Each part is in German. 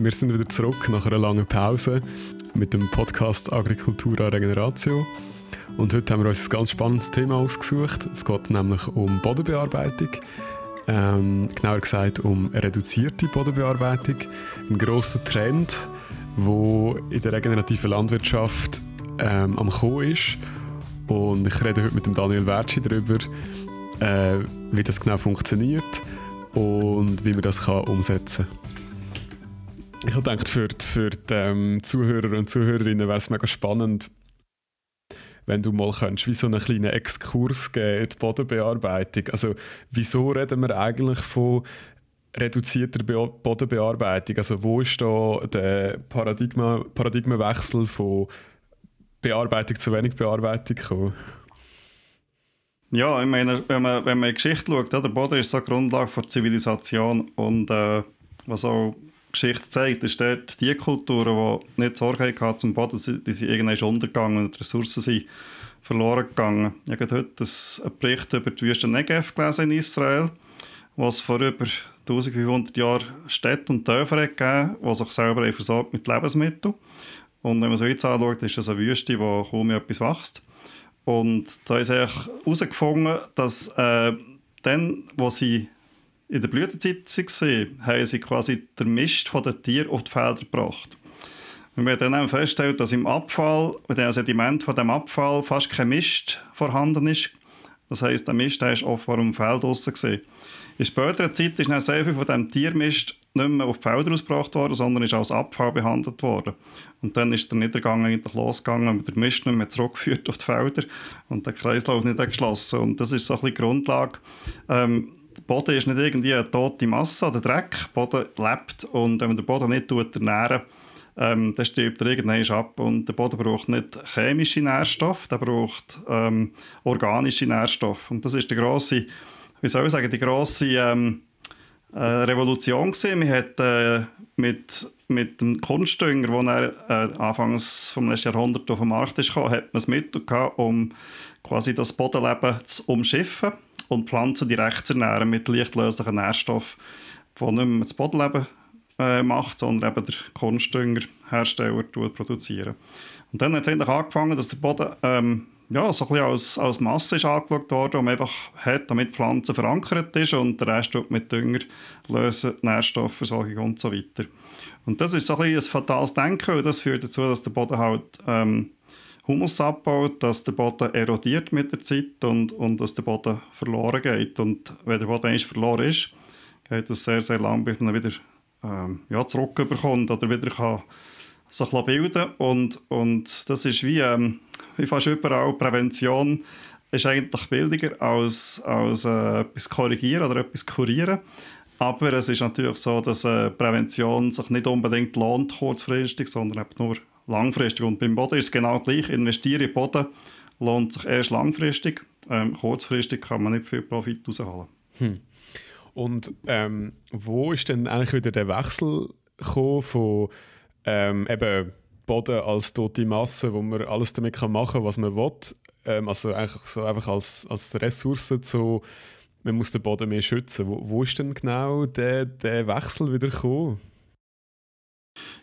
Wir sind wieder zurück nach einer langen Pause mit dem Podcast Agricultura Regeneratio. Und heute haben wir uns ein ganz spannendes Thema ausgesucht. Es geht nämlich um Bodenbearbeitung. Ähm, genauer gesagt um reduzierte Bodenbearbeitung. Ein grosser Trend, der in der regenerativen Landwirtschaft ähm, am Kommen ist. Und ich rede heute mit dem Daniel Wertschi darüber, äh, wie das genau funktioniert und wie man das kann umsetzen kann. Ich habe gedacht, für, für die ähm, Zuhörer und Zuhörerinnen wäre es mega spannend, wenn du mal könntest, wie so einen kleinen Exkurs geben in die Bodenbearbeitung. Also, wieso reden wir eigentlich von reduzierter Be Bodenbearbeitung? Also, wo ist da der Paradigma Paradigmenwechsel von Bearbeitung zu wenig Bearbeitung gekommen? Ja, ich meine, wenn man, wenn man in die Geschichte schaut, der Boden ist so eine Grundlage für Zivilisation und äh, was auch Geschichte zeigt, ist dort die Kulturen, die nicht Sorge hatten zum Boden, die sind irgendwann untergegangen und die Ressourcen sind verloren gegangen. Ich habe heute einen Bericht über die Wüste Negev gelesen in Israel, was vor über 1500 Jahren Städte und Dörfer hat gegeben, die sich selber versorgt mit Lebensmitteln. Und wenn man so jetzt anschaut, ist das eine Wüste, wo kaum etwas wächst. Und da ist herausgefunden, dass äh, dann, wo sie in der Blütezeit waren, haben sie quasi den Mist von den Tieren auf die Felder gebracht. Wir haben dann festgestellt, dass im Abfall, bei dem Sediment von dem Abfall fast kein Mist vorhanden ist. Das heisst, der Mist war offenbar im Feld draussen. In späterer Zeit ist dann sehr viel von diesem Tiermist nicht mehr auf die Felder ausgebracht worden, sondern ist als Abfall behandelt worden. Und dann ist der Niedergang eigentlich losgegangen und der Mist nicht mehr zurückgeführt auf die Felder und der Kreislauf nicht geschlossen. Und das ist so ein bisschen die Grundlage. Ähm, Boden ist nicht irgendwie eine tote Masse oder Dreck. Boden lebt und wenn man den Boden nicht ernähren ähm, dann stirbt er irgendwann ab. Und der Boden braucht nicht chemische Nährstoffe, der braucht ähm, organische Nährstoffe. Und das ist die grosse, wie soll ich sagen, die grosse ähm, äh, Revolution gewesen. Man hat äh, mit, mit dem Kunstdünger, der äh, anfangs vom letzten Jahrhundert auf den Markt ist gekommen, hat man das Mittel um quasi das Bodenleben zu umschiffen und Pflanzen direkt zu ernähren mit leichtlöslichen Nährstoffen, die nicht mehr das Bodenleben äh, macht, sondern eben der Kunstdüngerhersteller produzieren. Und dann hat es eigentlich angefangen, dass der Boden ähm, ja, so ein bisschen als, als Masse ist angeschaut worden, um einfach hat, damit die Pflanze verankert ist und der Rest mit Dünger lösen, Nährstoffversorgung und so weiter. Und das ist so ein, bisschen ein fatales Denken, weil das führt dazu, dass der Boden halt ähm, Humus dass der Boden erodiert mit der Zeit und, und dass der Boden verloren geht. Und wenn der Boden einmal verloren ist, geht es sehr, sehr lang, bis man wieder ähm, ja, zurückbekommt oder wieder kann sich bilden und, und das ist wie, ähm, wie fast überall Prävention ist eigentlich billiger als, als äh, etwas korrigieren oder etwas kurieren. Aber es ist natürlich so, dass äh, Prävention sich nicht unbedingt lohnt kurzfristig, sondern eben nur langfristig. Und beim Boden ist es genau gleich. Investieren in Boden lohnt sich erst langfristig. Ähm, kurzfristig kann man nicht viel Profit rausholen. Hm. Und ähm, wo ist denn eigentlich wieder der Wechsel von ähm, eben Boden als tote Masse, wo man alles damit machen kann, was man will? Ähm, also eigentlich so einfach als, als Ressource zu, man muss den Boden mehr schützen. Wo, wo ist denn genau der, der Wechsel wieder gekommen?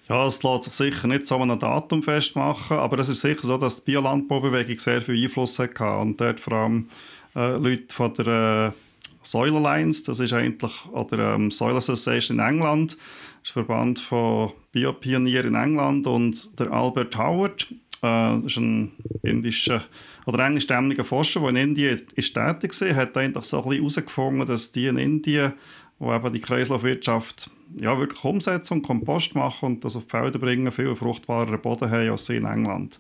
Ja, es lässt sich sicher nicht so an einem Datum festmachen, aber es ist sicher so, dass die Biolandbaubewegung sehr viel Einfluss hatte und dort vor allem äh, Leute von der äh, Soil Alliance, das ist eigentlich, oder ähm, Soil Association in England, das ist ein Verband von Biopionieren in England und der Albert Howard, äh, das ist ein indischer oder englischstämmiger Forscher, der in Indien ist tätig war, hat eigentlich so ein bisschen herausgefunden, dass die in Indien, wo eben die Kreislaufwirtschaft ja, wirklich umsetzen und Kompost machen und das auf die Felder bringen, viel fruchtbareren Boden haben als sie in England.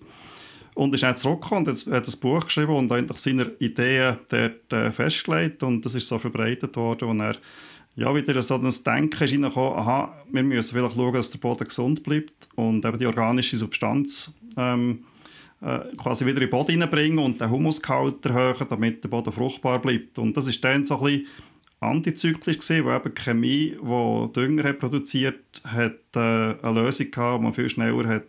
Und ist dann zurückgekommen und hat ein Buch geschrieben und eigentlich seine Ideen dort äh, festgelegt und das ist so verbreitet worden und er ja, wieder so ein Denken ist reingekommen, aha, wir müssen vielleicht schauen, dass der Boden gesund bleibt und eben die organische Substanz ähm, äh, quasi wieder in den Boden reinbringen und den Humusgehalt erhöhen, damit der Boden fruchtbar bleibt. Und das ist dann so ein bisschen antizyklisch gesehen, wo eben Chemie, die Dünger hat produziert, hat äh, eine Lösung gehabt, die man viel schneller hat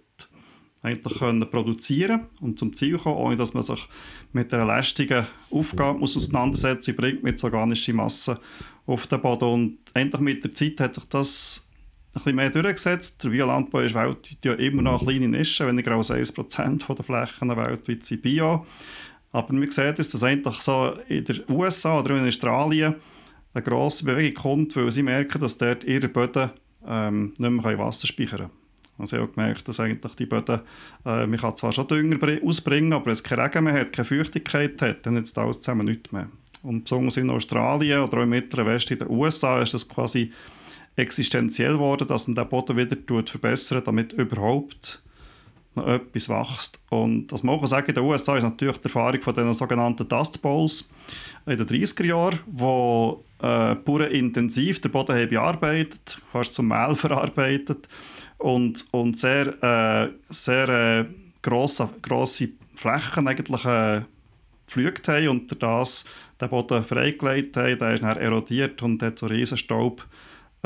eigentlich können produzieren und zum Ziel kommen, ohne dass man sich mit einer lästigen Aufgabe muss auseinandersetzen bringt mit organischer Masse auf den Boden. Und endlich mit der Zeit hat sich das bisschen mehr durchgesetzt. Der Biolandbau ist weltweit ja immer noch eine kleine Nische, weniger als 1% der Flächen weltweit sind Bio. Aber man sieht, dass eigentlich so in den USA oder in Australien eine grosse Bewegung kommt, weil sie merken, dass dort ihre Böden ähm, nicht mehr Wasser speichern können. Also ich habe gemerkt, dass eigentlich die Böden, äh, man kann zwar schon Dünger ausbringen, aber wenn es keinen Regen mehr hat, keine Feuchtigkeit hat, dann nützt alles zusammen nichts mehr. Und besonders in Australien oder auch im Mittleren Westen in den USA ist das quasi existenziell geworden, dass man den Boden wieder verbessern damit überhaupt noch etwas wächst. Und was man sagen in den USA ist natürlich die Erfahrung von den sogenannten Dust Bowls in den 30er Jahren, wo äh, Bauern intensiv den Boden haben bearbeitet, fast zum Mehl verarbeitet und, und sehr, äh, sehr äh, grosse, grosse Flächen eigentlich äh, gepflügt haben und das den Boden freigelegt haben. Der ist dann erodiert und hat so riesen Staub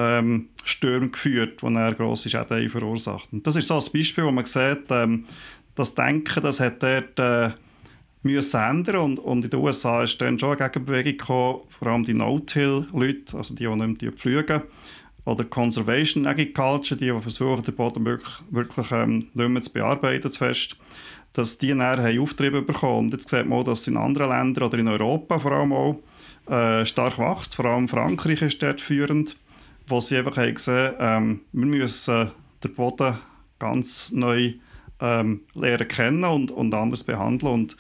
ähm, Stürme geführt, die dann grosse Schäden verursacht. Und das ist so ein Beispiel, wo man sieht, ähm, das Denken, das hat dort äh, müssen ändern und, und in den USA ist dann schon eine Gegenbewegung gekommen, vor allem die No-Till-Leute, also die, die nicht mehr pflügen, oder Conservation Agriculture, die, die versuchen, den Boden wirklich, wirklich ähm, nicht mehr zu bearbeiten, zu fest, dass die dann haben Auftriebe bekommen. Und jetzt sieht man auch, dass in anderen Ländern oder in Europa vor allem auch äh, stark wächst, vor allem Frankreich ist dort führend wo sie einfach haben gesehen ähm, wir müssen den Boden ganz neu ähm, lernen kennen und, und anders behandeln und,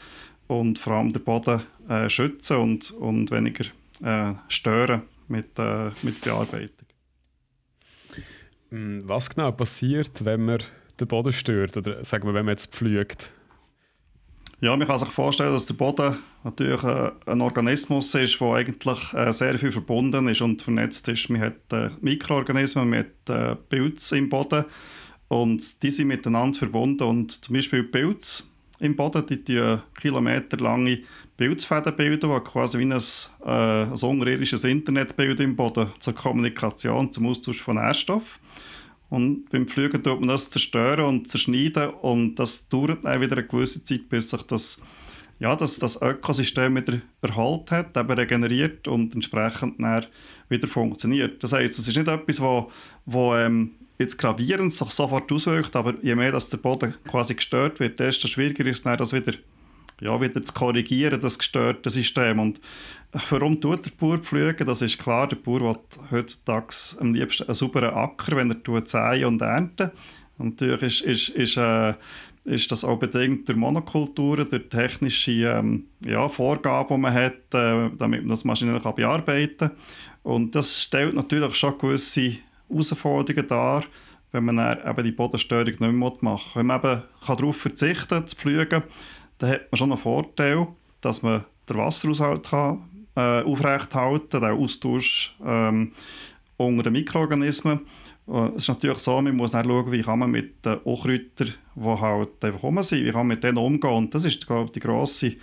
und vor allem den Boden äh, schützen und, und weniger äh, stören mit, äh, mit Bearbeitung. Hm, was genau passiert, wenn man den Boden stört oder sagen wir, wenn man jetzt pflügt? Ja, man kann sich vorstellen, dass der Boden natürlich äh, ein Organismus ist, der eigentlich äh, sehr viel verbunden ist und vernetzt ist. Man hat äh, Mikroorganismen, man hat Pilze im Boden und die sind miteinander verbunden. Und zum Beispiel Pilze im Boden, die bilden kilometerlange Pilzfäden, die quasi wie ein, äh, ein unterirdisches Internet bilden im Boden zur Kommunikation, zum Austausch von Nährstoffen. Und beim Pflügen tut man das zerstören und zerschneiden und das dauert dann wieder eine gewisse Zeit, bis sich das, ja, das, das Ökosystem wieder erholt hat, eben regeneriert und entsprechend wieder funktioniert. Das heißt, es ist nicht etwas, wo, wo ähm, jetzt gravierend sich sofort auswirkt, aber je mehr dass der Boden quasi gestört wird, desto schwieriger ist es das wieder ja, wieder zu korrigieren, das gestörte System. Und warum tut der Bauer pflügen? Das ist klar, der Bauer will heutzutage am liebsten einen sauberen Acker, wenn er säen und ernten. Und natürlich ist, ist, ist, äh, ist das auch bedingt durch Monokulturen, durch technische ähm, ja, Vorgaben, die man hat, äh, damit man das maschinell kann bearbeiten kann. Und das stellt natürlich schon gewisse Herausforderungen dar, wenn man eben die Bodenstörung nicht mehr machen kann. Wenn man eben darauf verzichten kann, zu pflügen, dann hat man schon einen Vorteil, dass man den Wasserhaushalt kann, äh, aufrechthalten kann, den Austausch ähm, unter den Mikroorganismen. Es ist natürlich so, man muss schauen, wie kann man mit den Unkräutern, die halt einfach rum sind, wie kann man mit denen umgehen. Und das ist, glaube ich, die grosse,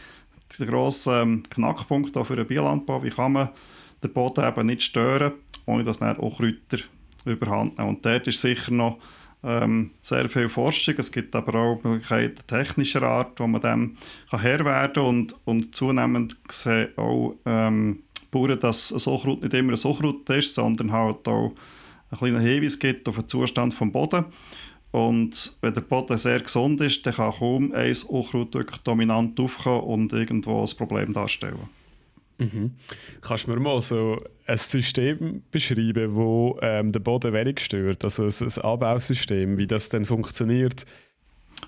der grosse ähm, Knackpunkt für den Biolandbau. Wie kann man den Boden eben nicht stören, ohne dass dann Unkräuter überhand nehmen. Und dort ist sicher noch ähm, sehr viel Forschung. Es gibt aber auch Möglichkeiten technischer Art, wo man dem kann Herr werden. Und, und zunehmend sehen auch ähm, Bauern, dass ein Suchrut nicht immer ein Suchrut ist, sondern halt auch ein kleiner Hinweis gibt auf den Zustand des Boden. Und wenn der Boden sehr gesund ist, dann kann kaum ein Unkraut dominant aufkommen und irgendwo ein Problem darstellen. Mhm. Kannst du mir mal so ein System beschreiben, wo ähm, der Boden wenig stört? Also ein, ein Anbausystem, wie das denn funktioniert?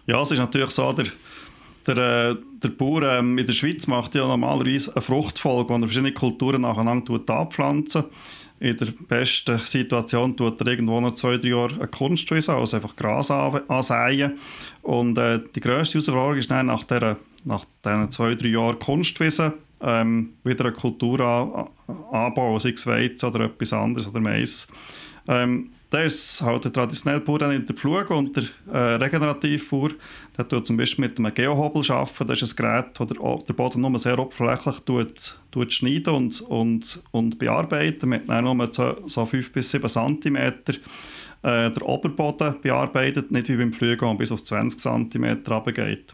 Ja, es ist natürlich so, der, der, äh, der Bauer ähm, in der Schweiz macht ja normalerweise eine Fruchtfolge, wo er verschiedene Kulturen nacheinander anpflanzen in der besten Situation tut er irgendwo noch zwei, drei Jahre eine Kunstwiese, also einfach Gras ansäen. Und äh, die grösste Herausforderung ist dann nach, der, nach diesen zwei, drei Jahren Kunstwiese ähm, wieder eine Kultur an, anbauen, sei es Weizen oder etwas anderes oder Mais. Ähm, der ist halt der traditionelle Bauer in der Pflug und der äh, Regenerativbauer, der tut zum Beispiel mit einem Geohobel arbeiten. Das ist ein Gerät, das der, Boden nur sehr oberflächlich tut, tut schneiden und, und, und bearbeiten, mit nur so, so 5 bis 7 cm äh, der Oberboden bearbeitet, nicht wie beim Flügen, wo man bis auf 20 cm runtergeht.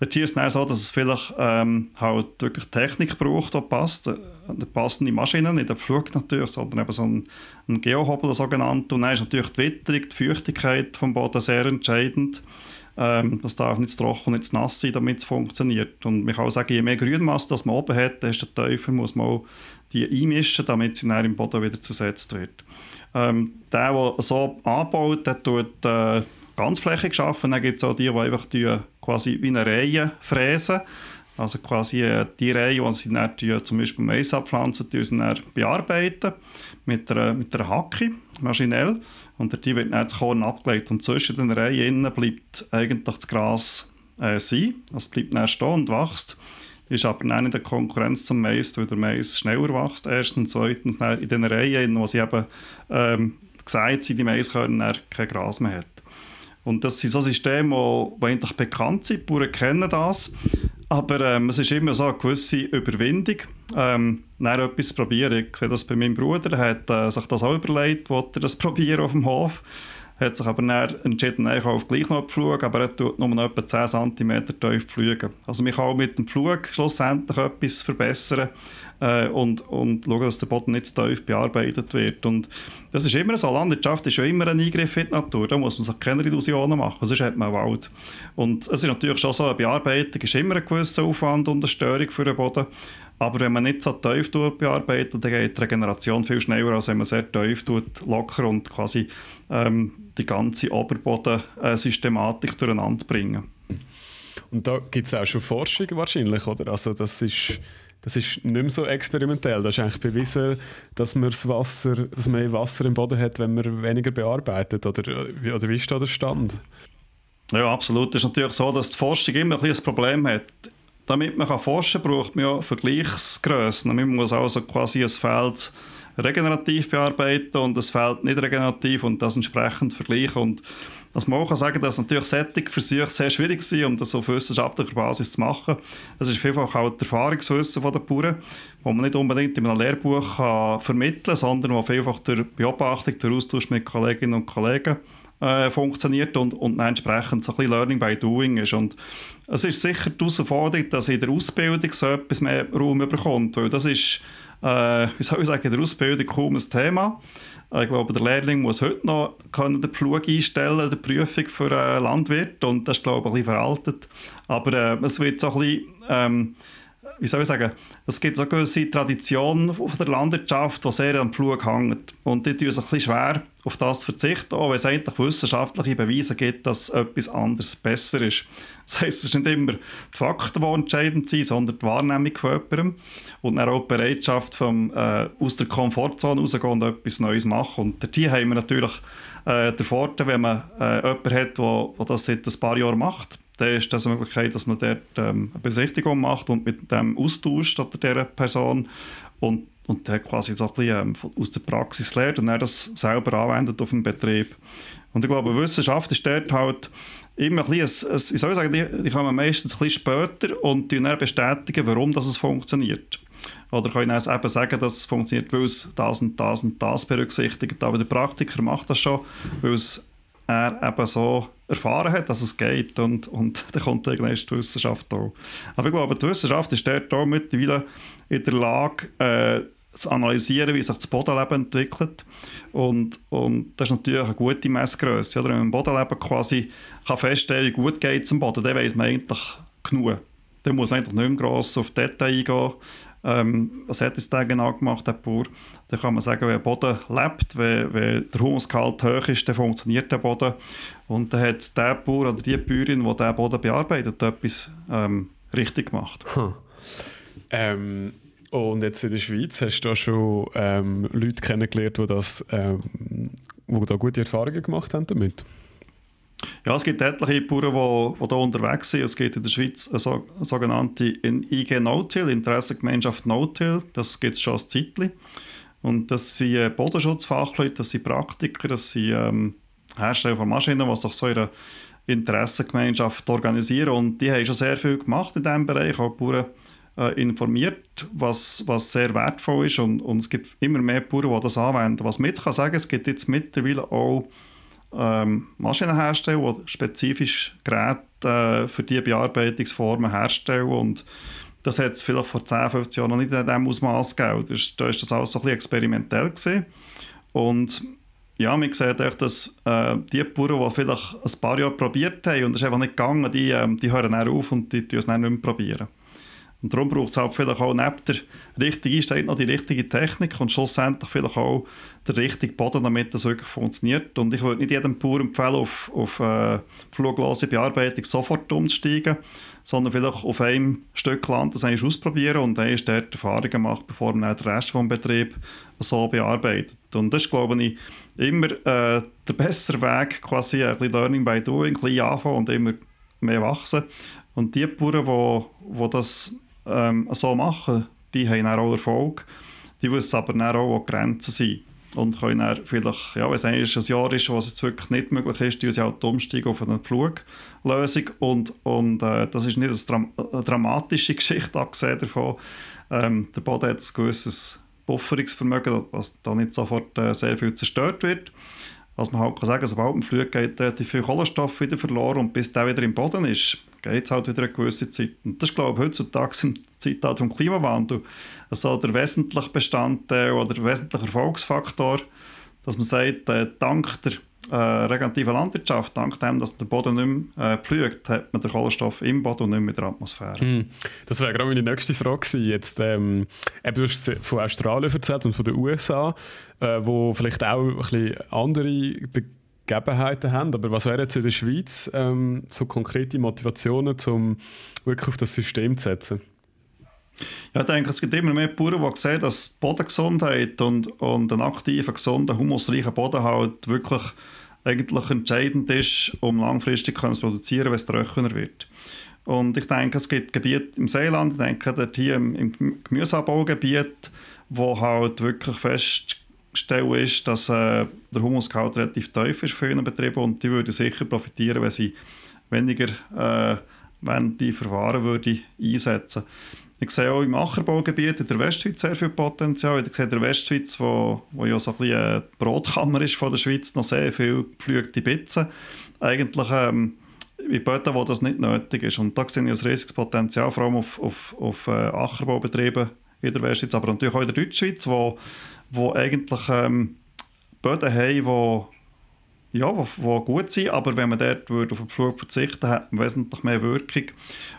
Dort hier ist so, dass es vielleicht ähm, halt wirklich Technik braucht, die passt. Eine passende Maschine, nicht der Flug natürlich, sondern eben so ein, ein Geohobel sogenannt. Und dann ist natürlich die Witterung, die Feuchtigkeit vom Boden sehr entscheidend. Ähm, das darf nicht zu trocken und nicht zu nass sein, damit es funktioniert. Und man kann auch sagen, je mehr Grünmasse das man oben hat, desto tiefer muss man die einmischen, damit sie dann im Boden wieder zersetzt wird. Ähm, der, der so anbaut, der tut äh, ganzflächig arbeiten. Dann gibt es auch die, die einfach die, quasi wie eine Reihe fräsen. Also quasi äh, die Reihe, die sie dann die, zum Beispiel Mais abpflanzen, die sie dann bearbeiten mit einer, mit einer Hacke, maschinell. Und die wird dann das Korn abgelegt. Und zwischen den Reihen bleibt eigentlich das Gras äh, sein. Es bleibt dann stehen und wächst. Ist aber dann in der Konkurrenz zum Mais, weil der Mais schneller wächst. Erstens, zweitens in den Reihen, wo sie eben ähm, gesagt sind, die Maiskörner kein Gras mehr hat. Und das sind so Systeme, die, die eigentlich bekannt sind, die Bauern kennen das. Aber ähm, es ist immer so eine gewisse Überwindung, ähm, etwas zu probieren. Ich sehe das bei meinem Bruder, er hat äh, sich das auch überlegt, wollte er das probieren auf dem Hof hat sich aber dann entschieden, ich auf gleich noch Flug, aber er tut nur noch etwa 10 cm tief fliegen. Also man kann auch mit dem Flug schlussendlich etwas verbessern äh, und, und schauen, dass der Boden nicht zu tief bearbeitet wird. Und das ist immer so, Landwirtschaft ist ja immer ein Eingriff in die Natur, da muss man sich keine Illusionen machen, sonst hat man Wald. Und es ist natürlich schon so, eine Bearbeitung ist immer ein gewisser Aufwand und eine Störung für den Boden, aber wenn man nicht so tief bearbeitet, dann geht die Regeneration viel schneller, als wenn man sehr tief tut, locker und quasi ähm, die ganze Oberbodensystematik durcheinander bringen. Und da gibt es auch schon Forschung wahrscheinlich, oder? Also das ist, das ist nicht mehr so experimentell. Das ist eigentlich bewiesen, dass man, das Wasser, dass man Wasser im Boden hat, wenn man weniger bearbeitet. Oder, oder wie ist da der Stand? Ja, absolut. Es ist natürlich so, dass die Forschung immer ein, ein Problem hat. Damit man forschen kann, braucht man ja Vergleichsgrössen. Man muss also quasi ein Feld regenerativ bearbeiten und das Feld nicht regenerativ und das entsprechend vergleichen. Und dass man kann sagen dass natürlich solche Versuche sehr schwierig sind, um das auf wissenschaftlicher Basis zu machen. Das ist vielfach auch das Erfahrungswissen der Bauern, wo man nicht unbedingt in einem Lehrbuch vermitteln kann, sondern wo vielfach durch Beobachtung, durch Austausch mit Kolleginnen und Kollegen äh, funktioniert und, und entsprechend so ein bisschen Learning by Doing ist. Und es ist sicher die Herausforderung, dass in der Ausbildung so etwas mehr Raum bekommt, weil das ist äh, wie soll ich sagen, in der Ausbildung kaum ein Thema. Äh, ich glaube, der Lehrling muss heute noch den Pflug einstellen, die Prüfung für einen Landwirt und das ist, glaube ich, ein bisschen veraltet. Aber äh, es wird so ein bisschen, ähm, wie soll ich sagen, es gibt so gewisse Tradition von der Landwirtschaft, die sehr am Pflug hängt. Und die tun sich ein bisschen schwer, auf das zu verzichten, auch wenn es eigentlich wissenschaftliche Beweise gibt, dass etwas anderes besser ist. Das heisst, es sind nicht immer die Fakten, die entscheidend sind, sondern die Wahrnehmung von jemandem und dann auch die Bereitschaft, vom, äh, aus der Komfortzone rauszugehen und etwas Neues machen. Und hier haben wir natürlich äh, den Vorteil, wenn man äh, jemanden hat, der das seit ein paar Jahren macht, dann ist das eine Möglichkeit, dass man dort ähm, eine Besichtigung macht und mit dem austauscht oder dieser Person und, und der quasi so ein bisschen ähm, aus der Praxis lernt und dann das selber anwendet auf dem Betrieb. Und ich glaube, Wissenschaft ist dort halt immer ein bisschen, ein, soll ich sagen, die, die kommen meistens ein bisschen später und die dann bestätigen, warum das es funktioniert. Oder können auch eben sagen, dass es funktioniert, weil es das und das und das berücksichtigt. Aber der Praktiker macht das schon, weil es er eben so erfahren hat, dass es geht und, und dann kommt irgendwann die Wissenschaft auch. Aber ich glaube, die Wissenschaft ist dort auch mittlerweile in der Lage, äh, zu analysieren, wie sich das Bodenleben entwickelt. Und, und das ist natürlich eine gute Messgröße. Wenn man im Bodenleben quasi kann feststellen wie gut geht es am Boden, dann weiß man eigentlich genug. Dann muss man eigentlich nicht mehr gross auf Detail eingehen. Ähm, was hat es da genau gemacht, der Bauer? Dann kann man sagen, wenn der Boden lebt, wenn, wenn der Humusgehalt hoch ist, dann funktioniert der Boden. Und dann hat der Bauer oder die Bäuerin, die diesen Boden bearbeitet, etwas ähm, richtig gemacht. Hm. Ähm, und jetzt in der Schweiz hast du da schon ähm, Leute kennengelernt, die, das, ähm, die da gute Erfahrungen gemacht haben damit? Ja, es gibt etliche Bauern, die, die hier unterwegs sind. Es gibt in der Schweiz eine, so, eine sogenannte IG No-Till, Interessengemeinschaft No-Till. Das gibt es schon als Zeitchen. Und das sind äh, Bodenschutzfachleute, das sind Praktiker, das sind ähm, Hersteller von Maschinen, die sich so einer Interessengemeinschaft organisieren. Und die haben schon sehr viel gemacht in diesem Bereich, auch Bauern äh, informiert, was, was sehr wertvoll ist. Und, und es gibt immer mehr Bauern, die das anwenden. Was man jetzt kann sagen, es gibt jetzt mittlerweile auch ähm, Maschinen herstellen, die spezifisch Geräte äh, für diese Bearbeitungsformen herstellen und das hat es vielleicht vor 10, 15 Jahren noch nicht in diesem Ausmaß gegeben. Da war das alles so ein experimentell. Gewesen. Und ja, man sieht echt, dass äh, die Bauern, die vielleicht ein paar Jahre probiert haben und es ist einfach nicht gegangen, die, äh, die hören dann auf und die probieren es dann nicht mehr probieren. Und darum braucht es halt vielleicht auch neben der richtigen Einstellung noch die richtige Technik und schlussendlich vielleicht auch der richtige Boden, damit das wirklich funktioniert. Und ich würde nicht jedem Bauer empfehlen, auf, auf äh, fluglose Bearbeitung sofort umzusteigen, sondern vielleicht auf einem Stück Land das eigentlich ausprobieren und dann dort Erfahrungen machen, bevor man den Rest des Betriebs so bearbeitet. Und das ist, glaube ich, immer äh, der bessere Weg, quasi ein bisschen Learning by Doing, ein bisschen anfangen und immer mehr wachsen. Und die Bauern, die, die das ähm, so machen, die haben auch Erfolg. Die wissen aber auch, wo die Grenzen sind. Und können dann vielleicht, ja, wenn es ein Jahr ist, wo es jetzt wirklich nicht möglich ist, die sie halt umsteigen auf eine Fluglösung. Und, und äh, das ist nicht eine, Dram eine dramatische Geschichte, abgesehen davon. Ähm, der Boden hat ein gewisses Bufferungsvermögen, was da nicht sofort äh, sehr viel zerstört wird. Was man halt kann sagen, sobald man fliegt, geht relativ viel Kohlenstoff wieder verloren und bis der wieder im Boden ist, geht es halt wieder eine gewisse Zeit. Und das ist, glaube ich, heutzutage im Zeitalter des Klimawandels also der wesentliche Bestandteil oder der wesentliche Erfolgsfaktor, dass man sagt, äh, dank der äh, regenerative Landwirtschaft, dank dem, dass der Boden nicht mehr äh, pflügt, hat man den Kohlenstoff im Boden und nicht mehr in der Atmosphäre. Hm. Das wäre gerade meine nächste Frage. Jetzt, ähm, du hast von Australien erzählt und von den USA, äh, wo vielleicht auch ein bisschen andere Begebenheiten haben. Aber was wären jetzt in der Schweiz ähm, so konkrete Motivationen, um wirklich auf das System zu setzen? Ja, ich denke, es gibt immer mehr Bauern, die sehen, dass Bodengesundheit und, und ein aktiver, gesunder, humusreicher Boden halt wirklich eigentlich entscheidend ist, um langfristig zu produzieren, wenn es trockener wird. Und ich denke, es gibt Gebiete im Seeland, ich denke dort hier im, im Gemüseanbaugebiet, wo halt wirklich festgestellt ist, dass äh, der Humusgehalt relativ tief ist für ihren Betriebe und die würden sicher profitieren, wenn sie weniger äh, wenn die Verfahren würde einsetzen ich sehe auch im Ackerbaugebiet in der Westschweiz sehr viel Potenzial. Ich sehe in der Westschweiz, wo, wo ja so ein bisschen eine Brotkammer ist von der Schweiz, noch sehr viel geflügte Bitzen. Eigentlich ähm, in Böden, wo das nicht nötig ist. Und da sehe ich ein riesiges Potenzial, vor allem auf, auf, auf äh, Ackerbaubetrieben in der Westschweiz, aber natürlich auch in der Deutschschweiz, wo, wo eigentlich ähm, Böden haben, wo ja, wo, wo gut sind, aber wenn man dort würde auf den Flug verzichten hat man wesentlich mehr Wirkung.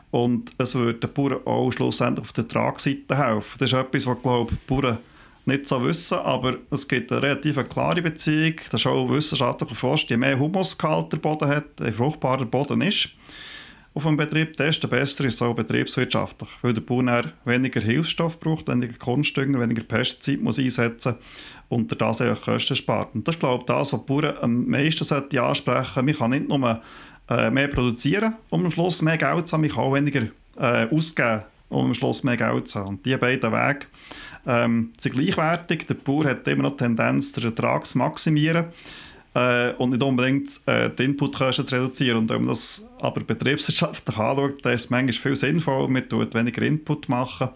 Und es würde den Bauern auch schlussendlich auf der Tragseite helfen. Das ist etwas, was, glaube ich, die Bauern nicht so wissen, aber es gibt eine relativ klare Beziehung, das ist auch wissenschaftlich erforscht, je mehr Humusgehalt der Boden hat, je fruchtbarer der Boden ist, auf einem Betrieb, desto besser ist es auch betriebswirtschaftlich, weil der Bauer weniger Hilfsstoff braucht, weniger Kunstdünger, weniger Pestizid muss einsetzen und das auch Kosten spart. Und das ist, glaube ich, das, was die Bauern am meisten ansprechen sollten. Man kann nicht nur äh, mehr produzieren, um am Schluss mehr Geld zu haben. Ich kann auch weniger äh, ausgeben, um am Schluss mehr Geld zu haben. Und diese beiden Wege ähm, sind gleichwertig. Der Bauer hat immer noch die Tendenz, den Ertrag zu maximieren äh, und nicht unbedingt äh, die Inputkosten zu reduzieren. Und wenn man das aber betriebswirtschaftlich anschaut, dann ist es manchmal viel sinnvoll, man tut weniger Input machen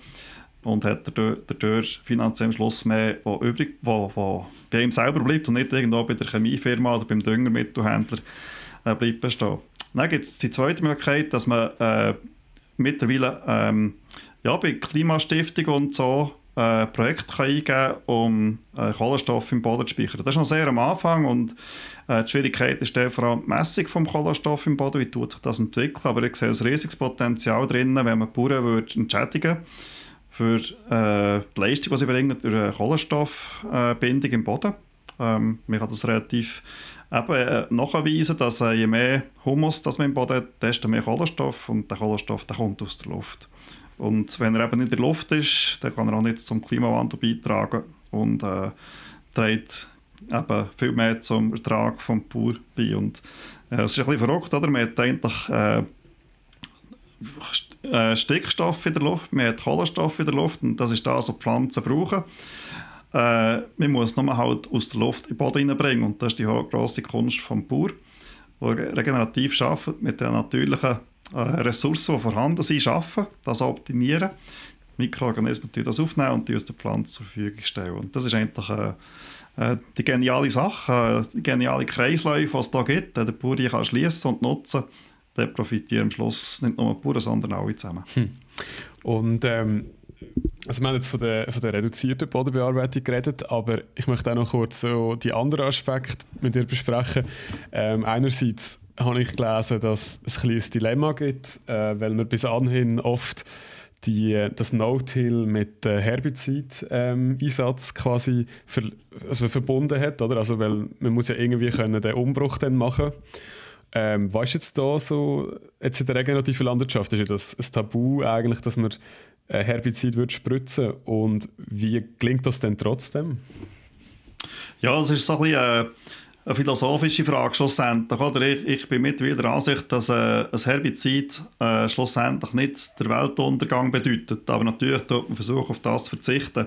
und hat dadurch finanziell am Schluss mehr, wo übrig, wo, wo bei ihm selber bleibt und nicht irgendwo bei der Chemiefirma oder beim Düngermittelhändler äh, bleibt bestehen. Dann gibt es die zweite Möglichkeit, dass man äh, mittlerweile ähm, ja, bei Klimastiftung und so äh, Projekte kann eingeben kann, um äh, Kohlenstoff im Boden zu speichern. Das ist noch sehr am Anfang und äh, die Schwierigkeit ist vor allem die Messung vom Kohlenstoff im Boden, wie tut sich das entwickeln, aber ich sehe ein riesiges Potenzial drin, wenn man Bauern würde entschädigen für äh, die Leistung, die sie bringen durch eine Kohlenstoffbindung im Boden. Ähm, man kann das relativ eben äh, nachweisen, dass äh, je mehr Humus das man im Boden hat, desto mehr Kohlenstoff und der Kohlenstoff der kommt aus der Luft. Und wenn er eben in der Luft ist, dann kann er auch nicht zum Klimawandel beitragen und äh, trägt eben viel mehr zum Ertrag vom Bauer bei. Und äh, es ist ein bisschen verrückt, oder? Man hat eigentlich äh, äh, Stickstoff in der Luft, man hat Kohlenstoff in der Luft und das ist das, was Pflanzen brauchen. Äh, man muss nur halt aus der Luft in den Boden reinbringen und das ist die grosse Kunst vom Bauer, der regenerativ arbeitet, mit den natürlichen Ressourcen, die vorhanden sind, arbeiten, das optimieren. Mikroorganismen das aufnehmen und die aus der Pflanze zur Verfügung stellen. Und das ist eigentlich eine, äh, die geniale Sache, äh, die geniale Kreisläufe, die es hier gibt, äh, der Bauer kann schließen und nutzen, der profitiert am Schluss nicht nur die Bauern, sondern alle zusammen. Hm. Und ähm, also wir haben jetzt von der, von der reduzierten Bodenbearbeitung geredet, aber ich möchte auch noch kurz so die anderen Aspekte mit dir besprechen. Ähm, einerseits habe ich gelesen, dass es ein kleines Dilemma gibt, äh, weil man bis anhin oft die, das No-Till mit äh, Herbizid-Einsatz ähm, quasi ver, also verbunden hat, oder? Also weil man muss ja irgendwie können den Umbruch dann machen. Ähm, was ist jetzt da so, jetzt in der regenerativen Landschaft, ist ja das ein Tabu eigentlich, dass man äh, Herbizid wird spritzen und wie klingt das denn trotzdem? Ja, es ist so ein bisschen äh, eine philosophische Frage schlussendlich. Oder? Ich, ich bin mittlerweile der Ansicht, dass äh, ein Herbizid äh, schlussendlich nicht der Weltuntergang bedeutet, aber natürlich tut man versuchen, auf das zu verzichten.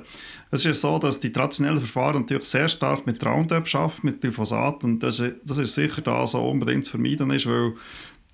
Es ist so, dass die traditionellen Verfahren natürlich sehr stark mit Roundup arbeiten, mit Glyphosat und das ist, das ist sicher da so unbedingt zu vermeiden ist, weil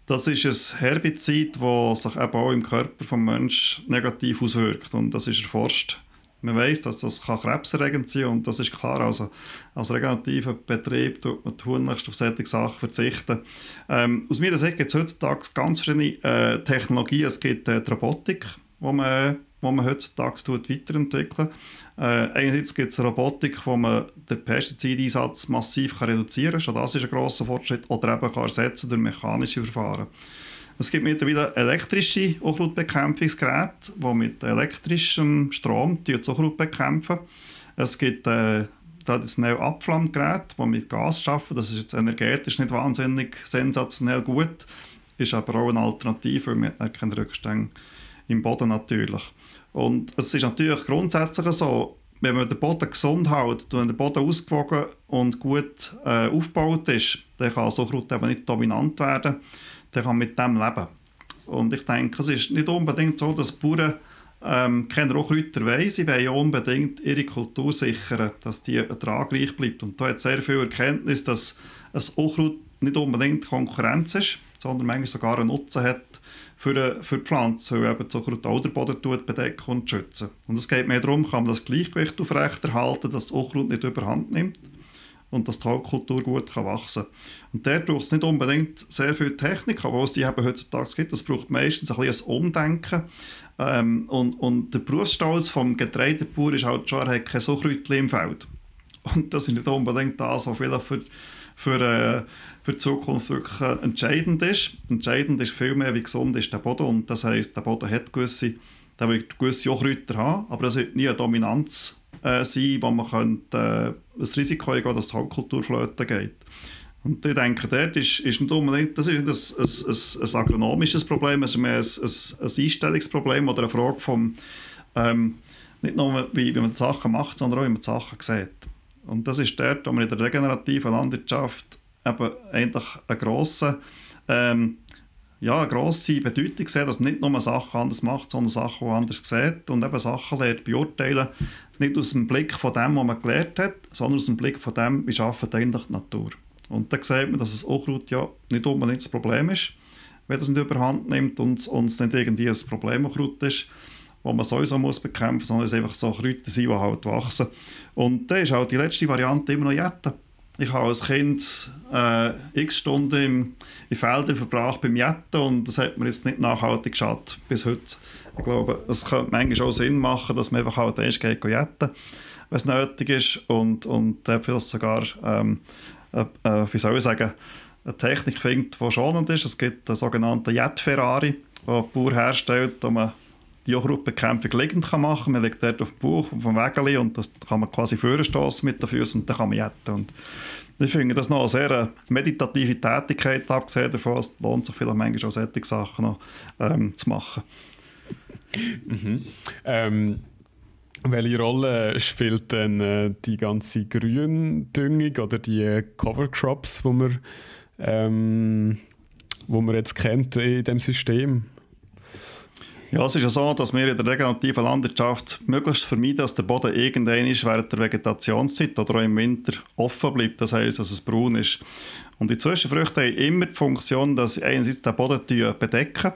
das ist ein Herbizid, das sich eben auch im Körper des Menschen negativ auswirkt und das ist erforscht man weiß, dass das krebserregend sein kann und das ist klar. Also als regenerativer Betrieb tut man tunlichst auf solche Sachen verzichten. Ähm, aus meiner Sicht gibt es heutzutage ganz verschiedene äh, Technologien. Es gibt äh, die Robotik, wo man, wo man heutzutage tut, weiterentwickeln äh, Einerseits gibt es Robotik, wo man den Pestizideinsatz massiv kann reduzieren kann. Schon das ist ein grosser Fortschritt. Oder eben kann ersetzen durch mechanische Verfahren. Es gibt mittlerweile elektrische Unkrautbekämpfungsgeräte, die mit elektrischem Strom die Unkraut bekämpfen. Es gibt äh, traditionell Abflammgeräte, die mit Gas arbeiten. Das ist jetzt energetisch nicht wahnsinnig sensationell gut, ist aber auch eine Alternative, weil man hat keine Rückstände im Boden natürlich. Und es ist natürlich grundsätzlich so, wenn man den Boden gesund hält wenn der Boden ausgewogen und gut äh, aufgebaut ist, dann kann so Kraut eben nicht dominant werden der kann mit dem leben. Und ich denke, es ist nicht unbedingt so, dass Bauern ähm, keine Rohkräuter wollen. Sie wollen ja unbedingt ihre Kultur sichern, dass die ertragreich bleibt. Und da hat sehr viel Erkenntnis, dass ein Unkraut nicht unbedingt Konkurrenz ist, sondern manchmal sogar einen Nutzen hat für, für die Pflanze, weil eben das Unkraut auch den Boden bedecken und schützen. Und es geht mehr darum, kann man das Gleichgewicht aufrechterhalten, dass das Unkraut nicht überhand nimmt und dass die Hauptkultur gut kann wachsen kann. Und der braucht es nicht unbedingt sehr viel Technik, aber was die eben heutzutage gibt, das braucht meistens ein bisschen Umdenken. Ähm, und, und der Berufsstolz vom Getreidebauer ist halt schon, er hat kein Suchräutchen im Feld. Und das ist nicht unbedingt das, was vielleicht für, für, äh, für die Zukunft wirklich äh, entscheidend ist. Entscheidend ist vielmehr, wie gesund ist der Boden. Und das heisst, der Boden hat gewisse, der wird gewisse Kräuter haben, aber es wird nie eine Dominanz äh, sein, wo man könnte, äh, das Risiko eingehen dass die Hauptkultur flöten geht. Und ich denke, dort ist, ist nicht unbedingt, das ist nicht ein, ein, ein, agronomisches Problem, es ist mehr ein, ein, ein Einstellungsproblem oder eine Frage vom, ähm, nicht nur wie, wie man die Sachen macht, sondern auch wie man die Sachen sieht. Und das ist dort, wo man in der regenerativen Landwirtschaft eben eigentlich eine grosse, ähm, ja, eine grosse Bedeutung sieht, dass man nicht nur Sachen anders macht, sondern Sachen anders sieht und eben Sachen lernt beurteilen, nicht aus dem Blick von dem, was man gelernt hat, sondern aus dem Blick von dem, wie arbeitet eigentlich die Natur. Und da sieht man, dass das Unkraut ja nicht unbedingt das Problem ist, wenn das nicht überhand nimmt und, es nicht irgendwie ein Problemunkraut ist, das man sowieso muss bekämpfen muss, sondern es einfach so Kräuter sind, die halt wachsen. Und da ist halt die letzte Variante immer noch Jetten. Ich habe als Kind äh, x Stunden im, in Feldern verbracht beim Jetten und das hat mir jetzt nicht nachhaltig geschadet bis heute. Ich glaube, es könnte manchmal auch Sinn machen, dass man einfach halt erst geht jetten, wenn es nötig ist und, und dafür sogar ähm, äh, äh, wie soll ich sagen, eine Technik findet, die schonend ist. Es gibt einen sogenannten Jet Ferrari, den Bauer herstellt, wo man die Joghurtbekämpfung liegend kann machen kann. Man liegt dort auf dem Bauch, auf dem Wägeli und das kann man quasi vorstoßen mit den Füßen und dann kann man jetten. Und ich finde das noch eine sehr meditative Tätigkeit, abgesehen davon, es lohnt sich vielleicht manchmal auch solche Sachen noch ähm, zu machen. Mhm. Ähm, welche Rolle spielt denn äh, die ganze Gründüngung oder die äh, Cover Crops, wo man, ähm, wo man jetzt kennt in dem System? Ja, es ist ja so, dass wir in der regenerativen Landwirtschaft möglichst vermeiden, dass der Boden irgendwann während der Vegetationszeit oder auch im Winter offen bleibt. Das heißt, dass es braun ist. Und die Zwischenfrüchte haben immer die Funktion, dass sie einerseits den Boden bedecken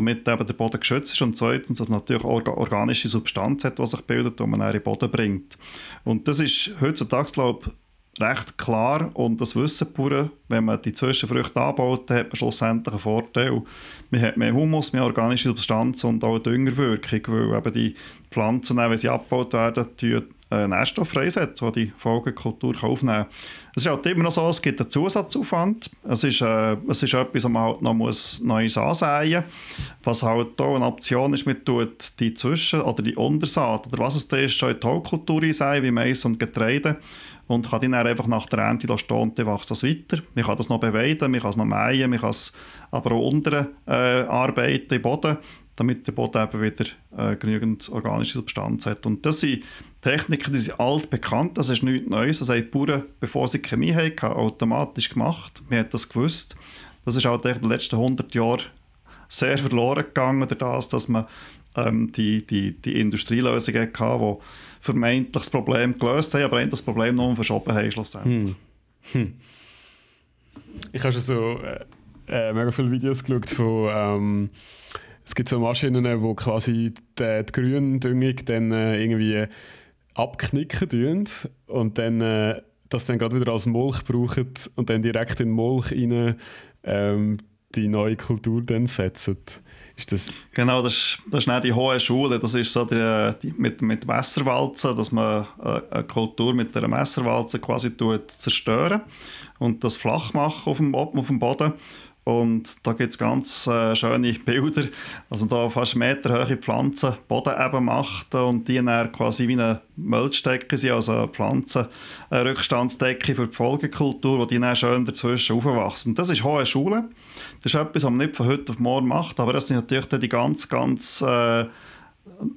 damit eben der Boden geschützt ist und zweitens, dass man natürlich orga organische Substanz hat, die sich bildet, die man in den Boden bringt. Und das ist heutzutage, glaube ich, recht klar und das wissen die wenn man die Zwischenfrüchte anbaut, dann hat man schlussendlich einen Vorteil. Man hat mehr Humus, mehr organische Substanz und auch Düngerwirkung, weil eben die Pflanzen, wenn sie abgebaut werden, äh, Nährstoff freisetzen, die die Folgekultur aufnehmen kann. Es ist halt immer noch so, es gibt einen Zusatzaufwand. Es ist, äh, es ist etwas, was man halt noch muss Neues muss. Was halt auch eine Option ist, man tut die Zwischen- oder die Untersaat oder was es da ist, schon in die Hauptkultur einsehen, wie Mais und Getreide und kann dann einfach nach der Ernte stehen und dann wächst das weiter. Man kann das noch beweiden, man kann es noch mähen, man kann es aber auch unten äh, arbeiten im Boden, damit der Boden eben wieder äh, genügend organische Substanz hat. Und das sind Techniken, die sind alt bekannt, das ist nichts Neues. Das haben die Bauern, bevor sie Chemie hatten, automatisch gemacht. Man hat das gewusst. Das ist halt in den letzten 100 Jahren sehr verloren gegangen, dadurch, dass man ähm, die, die, die Industrielösungen hatte, die vermeintlich das Problem gelöst haben, aber eigentlich das Problem noch verschoben haben schlussendlich. Hm. Hm. Ich habe schon so äh, äh, mega viele Videos geschaut von ähm, es gibt so Maschinen, wo quasi die, die Gründüngung dann äh, irgendwie abknicken tun und dann äh, das dann gerade wieder als Mulch brauchen und dann direkt in Mulch rein ähm, die neue Kultur dann setzen. Ist das genau, das ist, das ist die hohe Schule. Das ist so die, die mit, mit Messerwalzen, dass man äh, eine Kultur mit einer Messerwalze quasi tut zerstören und das flach machen auf dem, auf dem Boden. Und da gibt es ganz äh, schöne Bilder, also da fast meterhohe Pflanzen Boden eben macht und die dann quasi wie eine Mulchdecke sind, also eine Pflanzenrückstandsdecke für die Folgekultur, wo die dann schön dazwischen aufwachsen. Und das ist hohe Schule. Das ist etwas, was man nicht von heute auf morgen macht, aber das sind natürlich die ganz, ganz äh,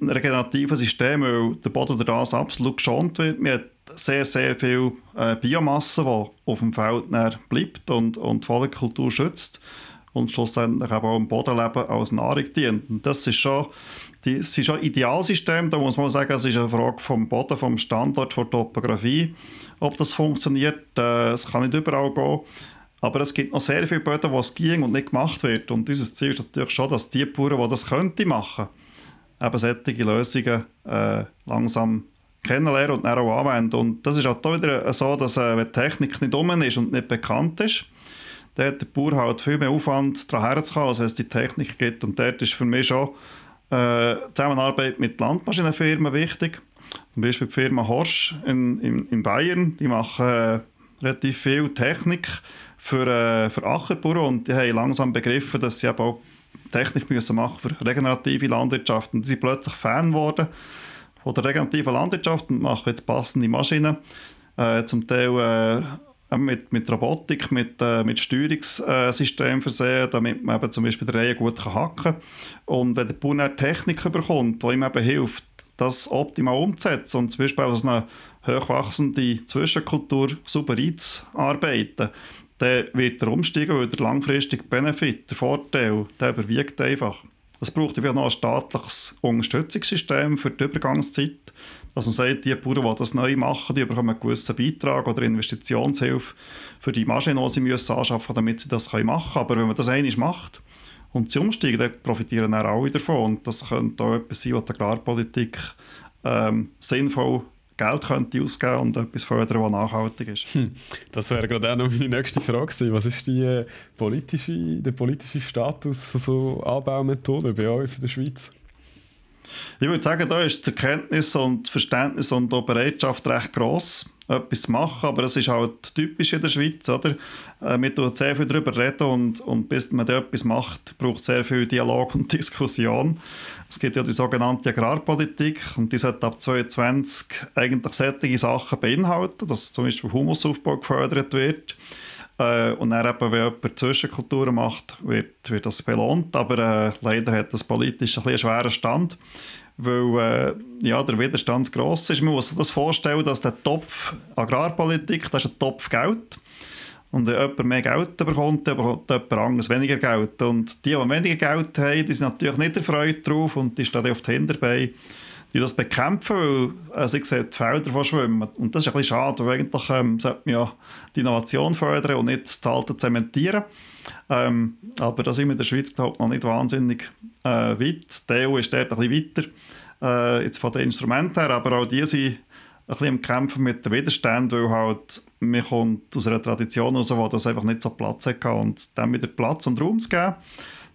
regenerativen Systeme, weil der Boden durch das absolut geschont wird. Man hat sehr, sehr viel äh, Biomasse, die auf dem Feld bleibt und, und die Folgekultur schützt und schlussendlich auch im Bodenleben als Nahrung dient. Und das ist schon, die, das ist ein Idealsystem, da muss man sagen, es ist eine Frage vom Boden, vom Standort, von der Topografie, ob das funktioniert. Äh, es kann nicht überall gehen. Aber es gibt noch sehr viele Böden, wo es ging und nicht gemacht wird. Und unser Ziel ist natürlich schon, dass die Bauern, die das könnten machen, eben solche Lösungen äh, langsam kennenlernen und dann auch anwenden. Und das ist auch wieder so, dass äh, wenn die Technik nicht um ist und nicht bekannt ist, dann hat der Bauer halt viel mehr Aufwand daran herzukommen, als wenn es die Technik gibt. Und dort ist für mich schon äh, Zusammenarbeit mit Landmaschinenfirmen wichtig. Zum Beispiel die Firma Horsch in, in, in Bayern, die machen äh, relativ viel Technik für, äh, für Ackerbauern und die haben langsam begriffen, dass sie eben auch Technik müssen machen für regenerative Landwirtschaft. Und sie sind plötzlich Fan geworden von der regenerativen Landwirtschaft und machen jetzt passende Maschinen, äh, zum Teil äh, mit, mit Robotik, mit, äh, mit Steuerungssystemen versehen, damit man eben zum Beispiel die Reihe gut hacken kann. Und wenn der Bauer Technik bekommt, die ihm eben hilft, das optimal umzusetzen und zum Beispiel aus einer hochwachsende Zwischenkultur super einzuarbeiten, dann wird er umsteigen, weil der langfristige Benefit, der Vorteil, der überwiegt einfach. Es braucht einfach noch ein staatliches Unterstützungssystem für die Übergangszeit, dass man sagt, die Bauern, die das neu machen, die bekommen einen gewissen Beitrag oder Investitionshilfe für die Maschinen, die sie müssen anschaffen damit sie das machen können. Aber wenn man das einmal macht und sie umsteigen, dann profitieren dann alle davon. Und das könnte auch etwas sein, was die Agrarpolitik ähm, sinnvoll Geld könnte ausgeben und etwas fördern, was nachhaltig ist. Hm. Das wäre gerade auch noch meine nächste Frage gewesen. Was ist die, äh, politische, der politische Status von so Anbaumethoden bei uns in der Schweiz? Ich würde sagen, da ist die Erkenntnis und Verständnis und die Bereitschaft recht gross etwas zu machen, aber es ist halt typisch in der Schweiz, oder? Äh, man tut sehr viel darüber reden und, und bis man da etwas macht, braucht sehr viel Dialog und Diskussion. Es gibt ja die sogenannte Agrarpolitik und die sollte ab 2022 eigentlich solche Sachen beinhalten, dass zum Beispiel Humusaufbau gefördert wird. Äh, und dann eben, wenn jemand Zwischenkulturen macht, wird, wird das belohnt, aber äh, leider hat das politisch ein einen schweren Stand weil äh, ja, der Widerstand gross ist. Man muss sich das vorstellen, dass der Topf Agrarpolitik, das ist ein Topf Geld. Und wenn jemand mehr Geld bekommt, dann bekommt jemand anderes weniger Geld. Und die, die weniger Geld haben, die sind natürlich nicht erfreut drauf und die stehen auf die Hinterbeine, die das bekämpfen, weil äh, sie sehen die Felder verschwimmen. Und das ist ein bisschen schade, weil eigentlich ähm, sollte man ja die Innovation fördern und nicht das Alte zementieren. Ähm, aber da sind wir in der Schweiz glaube noch nicht wahnsinnig äh, weit. Die EU ist dort ein bisschen weiter, äh, jetzt von den Instrumenten her, aber auch die sind bisschen im Kämpfen mit den Widerständen, weil halt man kommt aus einer Tradition heraus, wo das einfach nicht so Platz hatte und dann wieder Platz und Raum zu geben,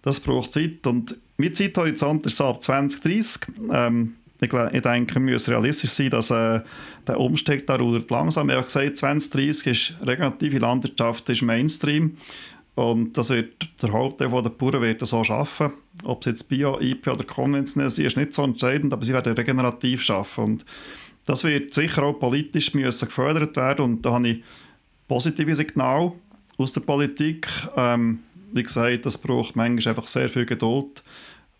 das braucht Zeit und mein Zeithorizont ist so ab 2030. Ähm, ich, ich, denke, wir müssen realistisch sein, dass äh, der Umstieg da rudert langsam. Ich habe gesagt, 2030 ist regenerative Landwirtschaft ist Mainstream und das wird der Hauptteil der Bauern wird so schaffen. Ob es jetzt Bio, IP oder konventionell sind, ist nicht so entscheidend, aber sie werden regenerativ schaffen und das wird sicher auch politisch müssen gefördert werden und da habe ich positive Signale aus der Politik. Ähm, wie gesagt, das braucht manchmal einfach sehr viel Geduld.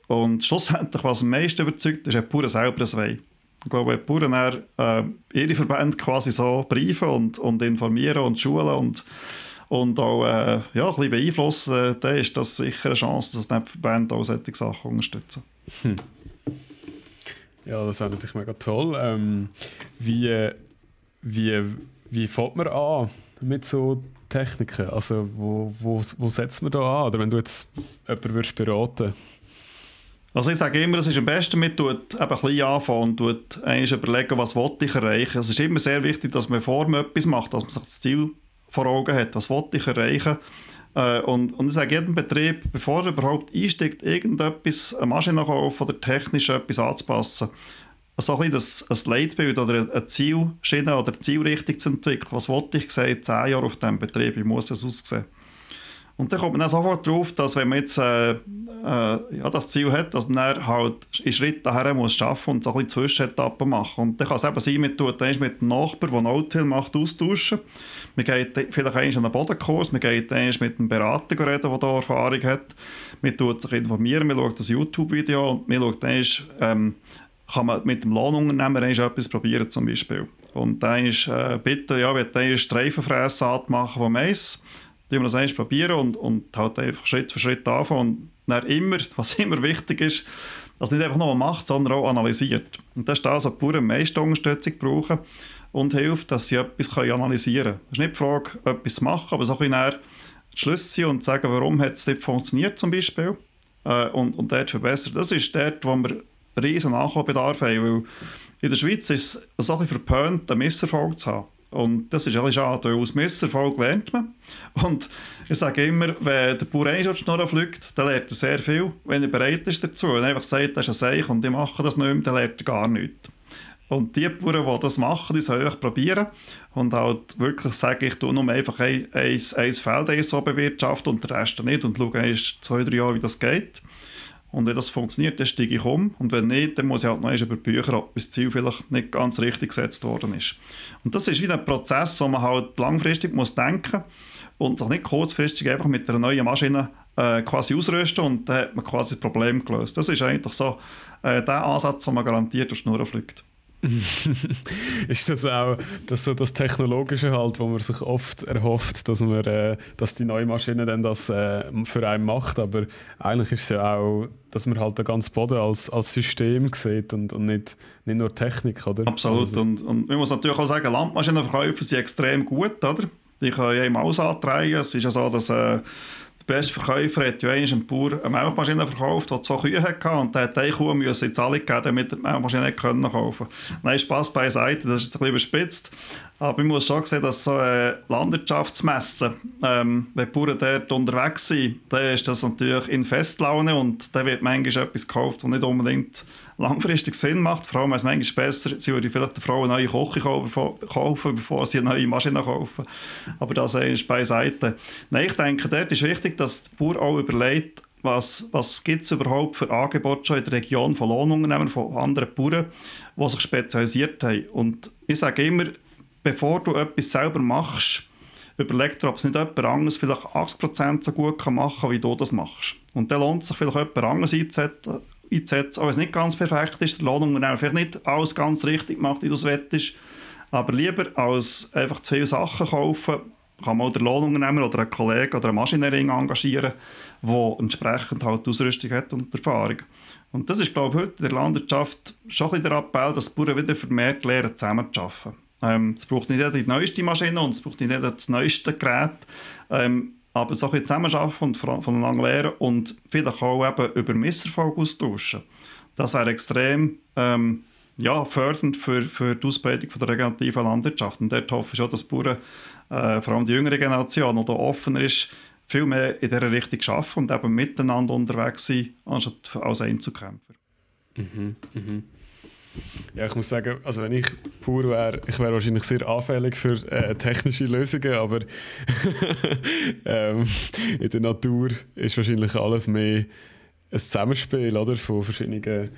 Und schlussendlich, was am meisten überzeugt, ist, die Bauern selber wollen. Ich glaube, Bauern dann, äh, ihre Verbände quasi so briefen und, und informieren und schulen und, und auch äh, ja, ein bisschen beeinflussen, dann ist das sicher eine Chance, dass die Verbände auch solche Sachen unterstützen. Hm. Ja, das wäre natürlich mega toll. Ähm, wie, wie, wie fängt man an mit so Techniken? Also wo, wo, wo setzt man da an? Oder wenn du jetzt jemanden würdest beraten also ich sage immer, es ist am besten, man tut eben klein anfangen und tut überlegen, was ich erreichen Es ist immer sehr wichtig, dass man vor etwas macht, dass man sich das Ziel vor Augen hat, was ich erreichen und, und ich sage jedem Betrieb, bevor er überhaupt einsteigt, irgendetwas, eine Maschine kaufen oder technisch etwas anzupassen, so ein das, ein Leitbild oder eine Zielschiene oder eine Zielrichtung zu entwickeln. Was wollte ich sehen, zehn Jahre auf diesem Betrieb, wie muss das aussehen? Und dann kommt man dann sofort darauf, dass wenn man jetzt äh, äh, ja, das Ziel hat, dass man halt in Schritt daher muss schaffen und so ein bisschen Zwischenetappen machen. Und dann kann es eben sein, man tut mit dem Nachbarn, der No-Till macht, austauschen. Man geht vielleicht einmal an einen Bodenkurs, man geht einmal mit einem Berater reden, der da Erfahrung hat. Man tut sich informieren, man schaut das YouTube-Video und man schaut einmal, ähm, kann man mit dem Lohnunternehmer etwas probieren zum Beispiel. Und dann ist, äh, bitte, ja, wenn du Streifenfrässaat machen vom Mais, die wir das einmal probieren und, und halt einfach Schritt für Schritt anfangen und dann immer, was immer wichtig ist, dass nicht einfach nur macht, sondern auch analysiert. Und das ist das, was die Bauern am Unterstützung brauchen und hilft, dass sie etwas analysieren können. Es ist nicht die Frage, etwas zu machen, aber so ein bisschen Schlüsse und sagen, warum hat es nicht funktioniert zum Beispiel äh, und, und dort verbessern. Das ist dort, wo wir riesen Nachholbedarf haben, weil in der Schweiz ist es so ein bisschen verpönt, einen Misserfolg zu haben. Und das ist ein schade, weil aus Misserfolg lernt man. Und ich sage immer, wenn der Bauer einmal die fliegt, dann lernt er sehr viel, wenn er bereit ist dazu. Wenn er einfach sagt, das ist ein Seich und ich mache das nicht mehr, dann lernt er gar nichts. Und die Bauern, die das machen, die sollen einfach probieren und halt wirklich sagen, ich tue nur einfach ein, ein, ein Feld so bewirtschaften und den Rest nicht und schaue erst zwei, drei Jahre, wie das geht. Und wenn das funktioniert, dann steige ich um. Und wenn nicht, dann muss ich halt noch über die Bücher, ob das Ziel vielleicht nicht ganz richtig gesetzt worden ist. Und das ist wieder ein Prozess, wo man halt langfristig muss denken und nicht kurzfristig einfach mit einer neuen Maschine äh, quasi ausrüsten und dann hat man quasi das Problem gelöst. Das ist eigentlich so äh, der Ansatz, den man garantiert auf Schnur fliegt. ist das auch das, so das Technologische halt, wo man sich oft erhofft, dass, man, äh, dass die neue Maschine dann das äh, für einen macht, aber eigentlich ist es ja auch, dass man halt den ganzen Boden als, als System sieht und, und nicht, nicht nur Technik, oder? Absolut also, und, und man muss natürlich auch sagen, Landmaschinenverkäufer sind extrem gut, oder? Die können ja im Aus antreiben, es ist ja so, dass äh, der beste Verkäufer hat ja einen Bauer eine Milchmaschine verkauft, die zwei Kühe hatte und der hat eine Kuh müssen in Zahlung geben, damit er die Milchmaschine kaufen konnte. Nein, Spass beiseite, das ist jetzt ein bisschen überspitzt. Aber ich muss schon sehen, dass so äh, Landwirtschaftsmessen, ähm, wenn die Bauern dort unterwegs sind, dann ist das natürlich in Festlaune und dann wird manchmal etwas gekauft, das nicht unbedingt langfristig Sinn macht. Vor allem ist es manchmal besser, sie würde vielleicht der Frau eine neue Küche kaufen, bevor sie eine neue Maschine kaufen. Aber das ist beiseite. Nein, ich denke, dort ist wichtig, dass der Bauer auch überlegt, was, was gibt es überhaupt für Angebote schon in der Region von Lohnunternehmen, von anderen Bauern, die sich spezialisiert haben. Und ich sage immer, bevor du etwas selber machst, überleg dir, ob es nicht jemand anderes vielleicht 80% so gut machen kann, wie du das machst. Und dann lohnt es sich vielleicht jemand anderes einzusetzen, einzusetzen, auch wenn es nicht ganz perfekt ist, der Lohnunternehmer vielleicht nicht alles ganz richtig macht, wie du es wettest, aber lieber als einfach zu viele Sachen kaufen, kann man auch den Lohnunternehmer oder einen Kollegen oder einen Maschinenring engagieren, der entsprechend halt Ausrüstung hat und die Erfahrung. Und das ist, glaube ich, heute in der Landwirtschaft schon ein der Appell, dass die Bauern wieder vermehrt lernen, zusammenzuarbeiten. Ähm, es braucht nicht jeder die neueste Maschine und es braucht nicht jeder das neueste Gerät. Ähm, aber so ein zusammenarbeiten und voneinander lernen und vielleicht auch eben über Misserfolg austauschen. Das wäre extrem ähm, ja, fördernd für, für die Ausbreitung der regenerativen Landwirtschaft. Und dort hoffe ich schon, dass Bauern, äh, vor allem die jüngere Generation, oder offener ist, viel mehr in dieser Richtung arbeiten und eben miteinander unterwegs sein, anstatt als Einzelkämpfer. Mhm, mhm. Ja, ich muss sagen, also wenn ich pur wäre, ich wäre wahrscheinlich sehr anfällig für äh, technische Lösungen, aber ähm, in der Natur ist wahrscheinlich alles mehr ein Zusammenspiel oder, von verschiedenen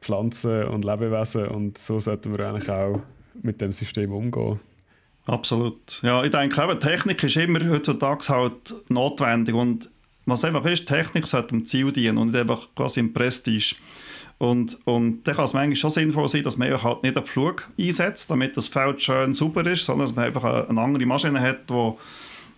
Pflanzen und Lebewesen und so sollten wir eigentlich auch mit dem System umgehen. Absolut. Ja, ich denke eben, Technik ist immer heutzutage halt notwendig und was einfach ist, Technik sollte dem Ziel dienen und nicht einfach quasi im Prestige. Und, und dann kann es manchmal schon sinnvoll sein, dass man halt nicht einen Flug einsetzt, damit das Feld schön sauber ist, sondern dass man einfach eine, andere Maschine hat, wo,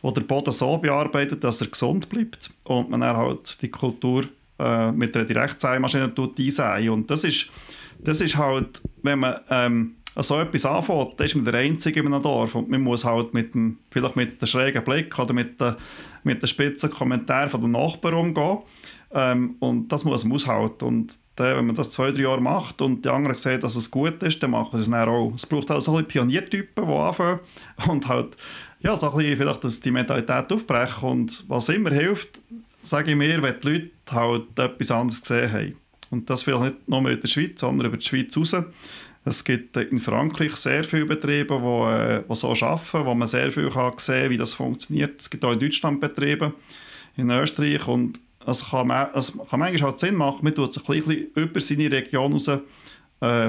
wo der Boden so bearbeitet, dass er gesund bleibt und man dann halt die Kultur äh, mit einer Direktsämaschine einsäen. Und das ist, das ist halt, wenn man ähm, so etwas anfängt, dann ist man der Einzige in einem Dorf und man muss halt mit dem, vielleicht mit einem schrägen Blick oder mit dem mit spitzen Kommentar von den Nachbarn umgehen ähm, und das muss man aushalten und dann, wenn man das zwei, drei Jahre macht und die anderen sehen, dass es gut ist, dann machen sie es dann auch. Es braucht halt so ein Pioniertypen, die anfangen und halt ja, so ein bisschen vielleicht dass die Mentalität aufbrechen und was immer hilft, sage ich mir, wenn die Leute halt etwas anderes gesehen haben. Und das vielleicht nicht nur in der Schweiz, sondern über die Schweiz raus. Es gibt in Frankreich sehr viele Betriebe, die, äh, die so arbeiten, wo man sehr viel kann sehen kann, wie das funktioniert. Es gibt auch in Deutschland Betriebe, in Österreich und es kann, es kann manchmal halt Sinn machen, man tut sich ein bisschen über seine Region raus äh,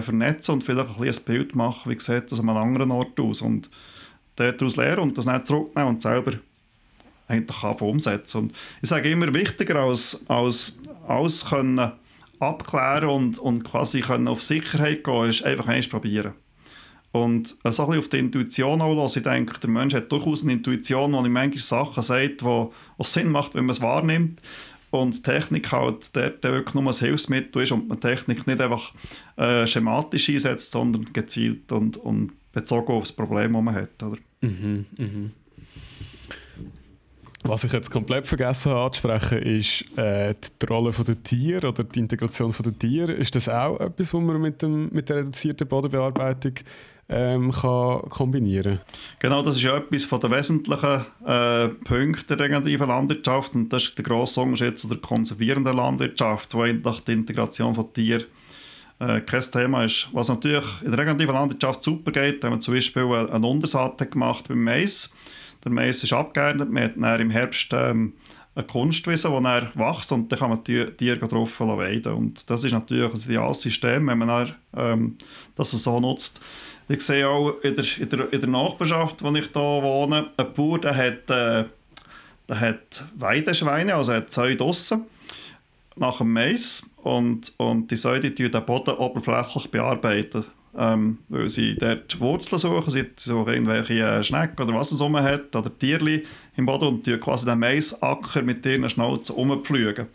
vernetzen und vielleicht ein, bisschen ein Bild machen, wie sieht das an einem anderen Ort aus und daraus lernen und das dann zurücknehmen und selber eigentlich umsetzen. Und ich sage immer, wichtiger als, als alles können abklären und, und quasi können auf Sicherheit gehen, ist einfach eins probieren. Und so ein bisschen auf die Intuition auch los. Ich denke, der Mensch hat durchaus eine Intuition, wo ihm manchmal Sachen sagt, die Sinn macht, wenn man es wahrnimmt. Und Technik halt der, der wirklich nur ein Hilfsmittel ist und man Technik nicht einfach äh, schematisch einsetzt, sondern gezielt und, und bezogen auf das Problem, das man hat. Oder? Mhm, mhm. Was ich jetzt komplett vergessen habe anzusprechen, ist äh, die Rolle der Tiere oder die Integration der Tiere. Ist das auch etwas, was man mit, dem, mit der reduzierten Bodenbearbeitung ähm, kann kombinieren Genau, das ist ja etwas von den wesentlichen äh, Punkten der regenerativen Landwirtschaft und das ist der grosse Unterschied zu der konservierenden Landwirtschaft, wo eigentlich die Integration von Tieren äh, kein Thema ist. Was natürlich in der regenerativen Landwirtschaft super geht, wenn man zum Beispiel eine Untersaat gemacht beim Mais der Mais ist abgeerntet, man hat dann im Herbst ähm, eine Kunstwiese, die dann wächst und dann kann man die Tiere drauf weiden. Und das ist natürlich ein ideales System, wenn man dann, ähm, das so nutzt. Ich sehe auch in der, in der, in der Nachbarschaft, wo ich hier wohne, ein Bauer, der hat, äh, der hat Weideschweine, also hat Zäune draussen nach dem Mais und, und die Säue die den Boden oberflächlich bearbeiten ähm, weil sie dort Wurzeln suchen, sie suchen irgendwelche äh, Schnecken oder was es rum hat, oder Tierli im Boden und quasi den Maisacker mit ihren Schnauzen umpflügen.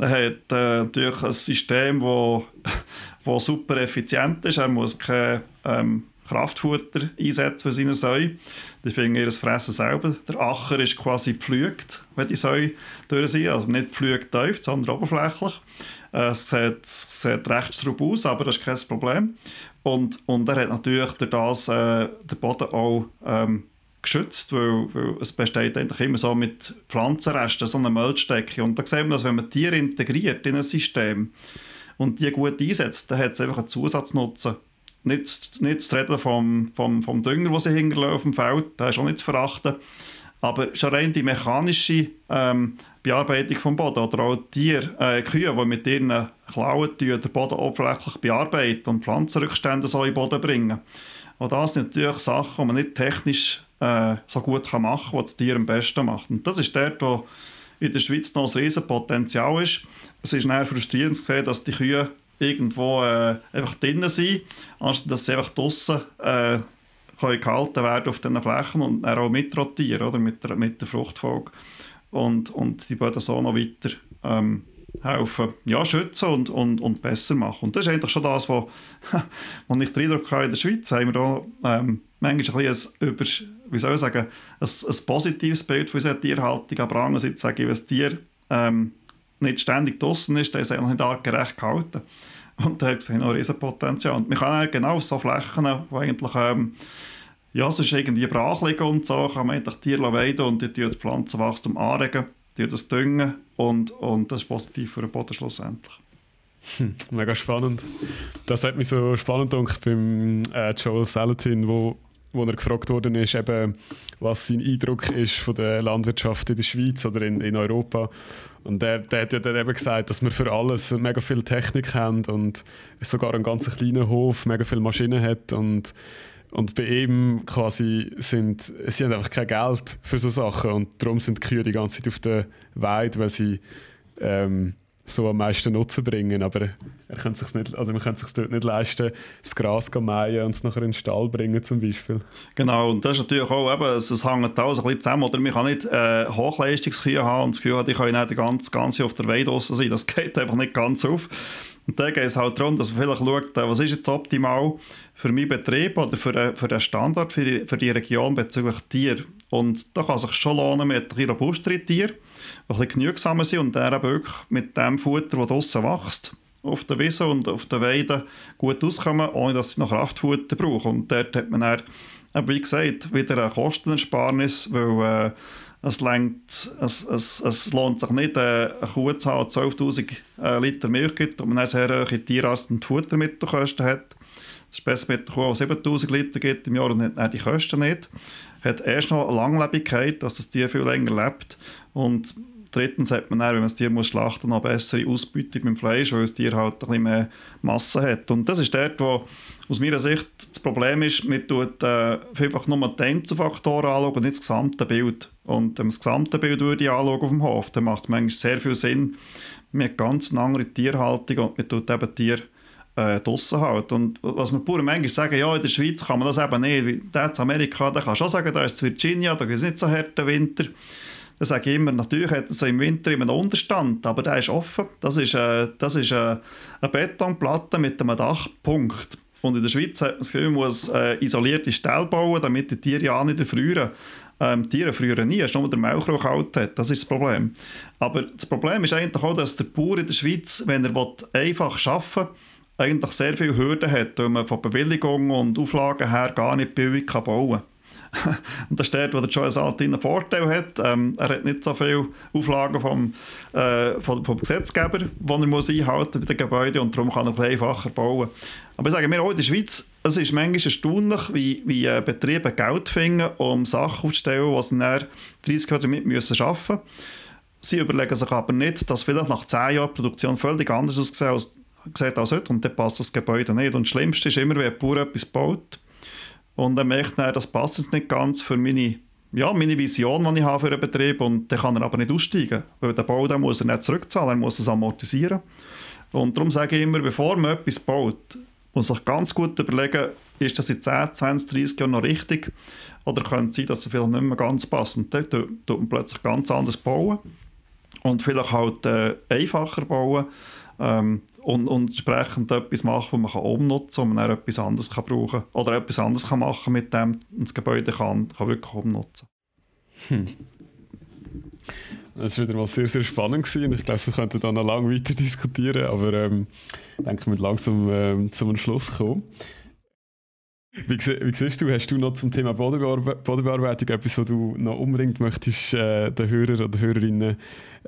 Er hat äh, natürlich ein System, das wo, super effizient ist. Er muss kein ähm, Kraftfutter einsetzen für seine Säue. Die finden ihr Fressen selber. Der Acher ist quasi gepflügt, wenn die Säue durch sind. Also nicht gepflügt tief, sondern oberflächlich. Äh, es sieht, sieht recht straub aus, aber das ist kein Problem. Und, und er hat natürlich durch das äh, den Boden auch ähm, geschützt, weil, weil, es besteht eigentlich immer so mit Pflanzenresten, so eine Müllstecke. Und da sieht man, dass wenn man Tiere integriert in ein System und die gut einsetzt, dann hat es einfach einen Zusatznutzen. Nicht, nicht zu reden vom, vom, vom Dünger, den sie hinterlassen auf dem Feld, der ist auch nicht zu verachten. Aber schon rein die mechanische ähm, Bearbeitung vom Boden oder auch Tiere, äh, Kühe, die mit ihren Klauen den Boden oberflächlich bearbeiten und Pflanzenrückstände so in den Boden bringen. Und das sind natürlich Sachen, die man nicht technisch äh, so gut kann machen kann, was das Tier am besten macht. Und das ist dort, wo in der Schweiz noch ein riesen Potenzial ist. Es ist eher frustrierend zu sehen, dass die Kühe irgendwo äh, einfach drinnen sind, anstatt dass sie einfach draußen äh, gehalten werden auf diesen Flächen und dann auch mitrotieren oder, mit, der, mit der Fruchtfolge und, und die Böden so noch weiter ähm, helfen, ja, schützen und, und, und besser machen. Und das ist eigentlich schon das, was ich den Eindruck habe, in der Schweiz haben wir da ähm, manchmal ein, bisschen ein, über, wie soll ich sagen, ein, ein positives Bild von unserer Tierhaltung, aber andererseits sage ich, wenn das Tier ähm, nicht ständig draußen ist, dann ist eigentlich nicht artgerecht gehalten. Und da sehen auch Riesenpotenzial. Und man kann genau auf so Flächen, wo eigentlich ähm, ja, ist irgendwie brach liegen und so, kann man eigentlich Tiere weiden und die das Pflanzenwachstum anregen, die das düngen und, und das ist positiv für den Boden schlussendlich. Hm, mega spannend. Das hat mich so spannend gedacht beim äh, Joel Salatin, wo, wo er gefragt worden ist, eben, was sein Eindruck ist von der Landwirtschaft in der Schweiz oder in, in Europa. Und der, der hat ja dann eben gesagt, dass wir für alles mega viel Technik haben und sogar einen ganz kleinen Hof, mega viele Maschinen hat und und bei ihm quasi sind, sie haben einfach kein Geld für so Sachen und darum sind die Kühe die ganze Zeit auf der Weide, weil sie ähm, so am meisten Nutzen bringen. Aber er kann sich's nicht, also man kann es sich dort nicht leisten, das Gras zu mähen und es nachher in den Stall bringen zum Beispiel. Genau, und das ist natürlich auch, eben, es, es hängt alles ein bisschen zusammen. Oder man kann nicht äh, Hochleistungskühe haben und das Gefühl haben, die können nicht ganz, ganz auf der Weide sein. Das geht einfach nicht ganz auf. Und da geht es halt darum, dass man vielleicht schaut, äh, was ist jetzt optimal für meinen Betrieb oder für, äh, für den Standort, für die, für die Region bezüglich Tier. Und da kann es sich schon lohnen mit ein robusteren Tieren, die ein genügsamer sind und dann wirklich mit dem Futter, das draussen wächst, auf der Wiese und auf der Weide gut auskommen, ohne dass sie noch Kraftfutter brauchen. Und dort hat man dann, wie gesagt, wieder eine Kostenersparnis, weil äh, es, lenkt, es, es, es lohnt sich nicht, äh, eine Kuh zu haben, 12'000 äh, Liter Milch gibt und man dann sehr hohe Tierarzt- und Futtermittelkosten hat. Es ist besser mit der Kuh, die 7000 Liter gibt im Jahr und hat die Kosten nicht. Hat erst noch eine Langlebigkeit, dass das Tier viel länger lebt. Und drittens hat man dann, wenn man das Tier muss schlachten muss, noch bessere Ausbeutung beim Fleisch, weil das Tier halt ein bisschen mehr Masse hat. Und das ist dort, wo aus meiner Sicht das Problem ist, man tut äh, einfach nur die Einzelfaktoren anschauen und nicht das gesamte Bild. Und wenn man das gesamte Bild würde anschauen auf dem Hof, dann macht es manchmal sehr viel Sinn. Man hat ganz eine andere Tierhaltung und man tut eben Tiere äh, draussen halt. Und was wir pur manchmal sagen, ja, in der Schweiz kann man das eben nicht. Da in Amerika, da kann schon sagen, da ist Virginia, da gibt es nicht so harten Winter. Da sage ich immer, natürlich hat es im Winter immer einen Unterstand, aber der ist offen. Das ist, äh, das ist äh, eine Betonplatte mit einem Dachpunkt. Und in der Schweiz hat man das Gefühl, man muss äh, isolierte Ställe bauen, damit die Tiere ja nicht erfrieren. Ähm, Tiere frieren nie, nur der Melkrauch kalt hat. Das ist das Problem. Aber das Problem ist eigentlich auch, dass der Bauer in der Schweiz, wenn er einfach arbeiten will, eigentlich sehr viele Hürden hat, weil man von Bewilligungen und Auflagen her gar nicht billig bauen kann. und das dort, wo der Joel Saltin einen Vorteil hat. Ähm, er hat nicht so viele Auflagen vom, äh, vom, vom Gesetzgeber, die er muss einhalten bei den Gebäuden und darum kann er einfacher bauen. Aber ich sage mir auch in der Schweiz, es ist manchmal erstaunlich, wie, wie äh, Betriebe Geld finden, um Sachen aufzustellen, die sie dann 30 Jahre damit müssen arbeiten müssen. Sie überlegen sich aber nicht, dass vielleicht nach 10 Jahren Produktion völlig anders aussieht als als heute und dann passt das Gebäude nicht. Und das Schlimmste ist immer, wenn ein Bauer etwas baut und er merkt, dann, das passt jetzt nicht ganz für meine, ja, meine Vision, die ich habe für einen Betrieb. Und dann kann er aber nicht aussteigen, weil der Bau dann muss er nicht zurückzahlen, er muss es amortisieren. Und darum sage ich immer, bevor man etwas baut, muss man sich ganz gut überlegen, ist das in 10, 20, 30 Jahren noch richtig? Oder könnte es sein, dass es vielleicht nicht mehr ganz passt? Und dann tut man plötzlich ganz anders bauen und vielleicht halt äh, einfacher bauen. Ähm, und, und entsprechend etwas machen, was man kann umnutzen kann und man dann etwas anderes kann brauchen oder etwas anderes kann machen mit dem und das Gebäude kann, kann wirklich umnutzen. Hm. Das war wieder mal sehr, sehr spannend gewesen. Ich glaube, wir könnten da noch lange weiter diskutieren, aber ähm, ich denke, wir langsam ähm, zum Schluss kommen. Wie, wie siehst du, hast du noch zum Thema Bodenbearbeitung etwas, was du noch unbedingt möchtest äh, den Hörern oder Hörerinnen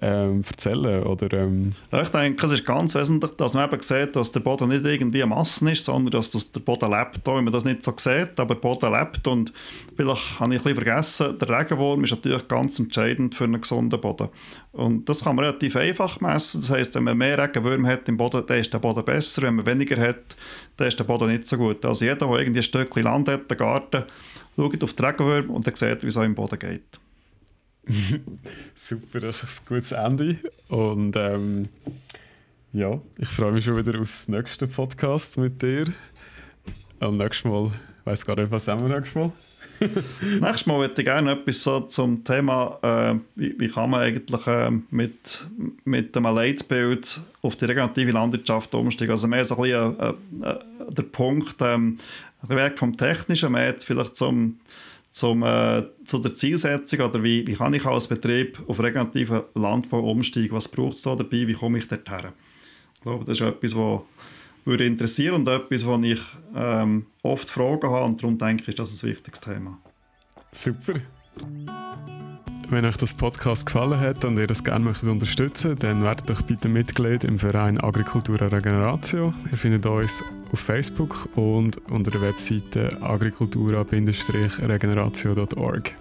ähm, erzählen? Oder, ähm ich denke, es ist ganz wesentlich, dass man eben sieht, dass der Boden nicht irgendwie eine Masse ist, sondern dass das, der Boden lebt, auch wenn man das nicht so sieht, aber der Boden lebt und vielleicht habe ich ein bisschen vergessen, der Regenwurm ist natürlich ganz entscheidend für einen gesunden Boden. Und das kann man relativ einfach messen, das heisst, wenn man mehr Regenwürmer hat im Boden, dann ist der Boden besser, wenn man weniger hat, dann ist der Boden nicht so gut. Also jeder, der irgendwie ein Stückchen Land hat, einen Garten, schaut auf die Regenwürmer und dann sieht, wie es im Boden geht. Super, das ist ein gutes Ende. Und ähm, ja, ich freue mich schon wieder auf das nächste Podcast mit dir. Und nächstes Mal, ich weiß gar nicht, was haben wir nächstes Mal? Nächstes Mal würde ich gerne etwas so zum Thema, äh, wie, wie, kann man eigentlich äh, mit, mit einem Leitbild auf die regenerative Landwirtschaft umsteigen. Also mehr so ein bisschen äh, äh der Punkt, ähm, Weg vom Technischen, mehr vielleicht zum zum, äh, zu der Zielsetzung oder wie, wie kann ich als Betrieb auf regenerativen Landbau umsteigen? Was braucht es da dabei? Wie komme ich dorthin? Ich glaube, das ist etwas, wo, würde interessieren und etwas, wo ich ähm, oft Fragen habe und darum denke ich, ist das ein wichtiges Thema. Super. Wenn euch das Podcast gefallen hat und ihr das gerne möchtet unterstützen, dann werdet doch bitte Mitglied im Verein Agricultura Regeneratio. Ihr findet uns auf Facebook und unter der Webseite agricultura-regeneratio.org.